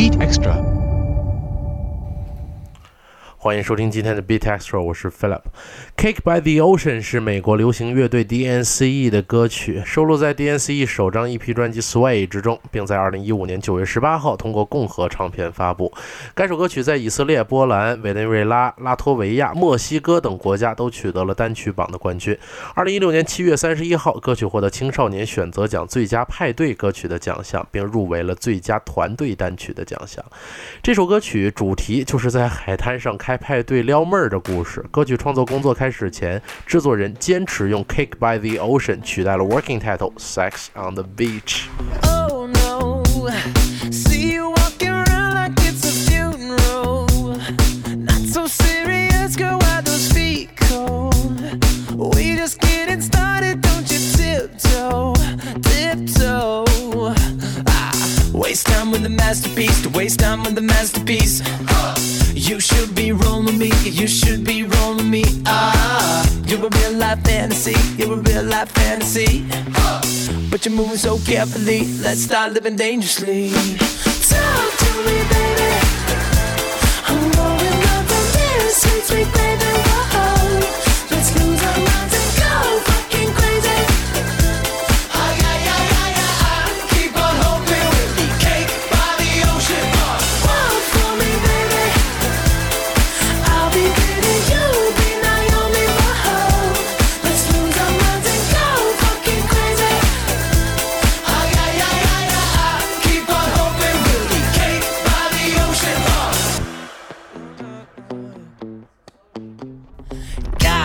Beat Extra。欢迎收听今天的 Beat Extra，我是 Philip。Cake by the Ocean 是美国流行乐队 DNCE 的歌曲，收录在 DNCE 首张 EP 专辑 Sway 之中，并在2015年9月18号通过共和唱片发布。该首歌曲在以色列、波兰、委内瑞拉、拉脱维亚、墨西哥等国家都取得了单曲榜的冠军。2016年7月31号，歌曲获得青少年选择奖最佳派对歌曲的奖项，并入围了最佳团队单曲的奖项。这首歌曲主题就是在海滩上开。开派对撩妹儿的故事。歌曲创作工作开始前，制作人坚持用《Cake by the Ocean》取代了 working title《Sex on the Beach》。Oh, no. You should be rolling me. Ah, you're a real life fantasy, you're a real life fantasy. But you're moving so carefully, let's start living dangerously. Talk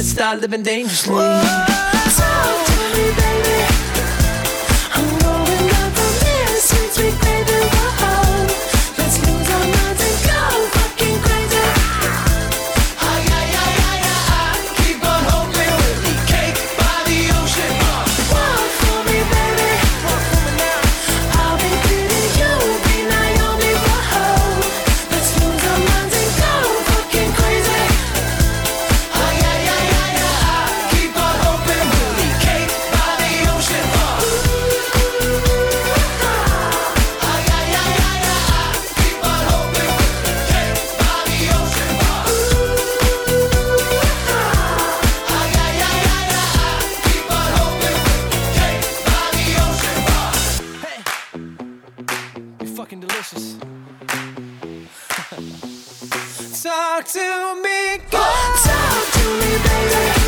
let's start living dangerously. To me, baby. Delicious. Talk to me, girl. Talk to me, baby.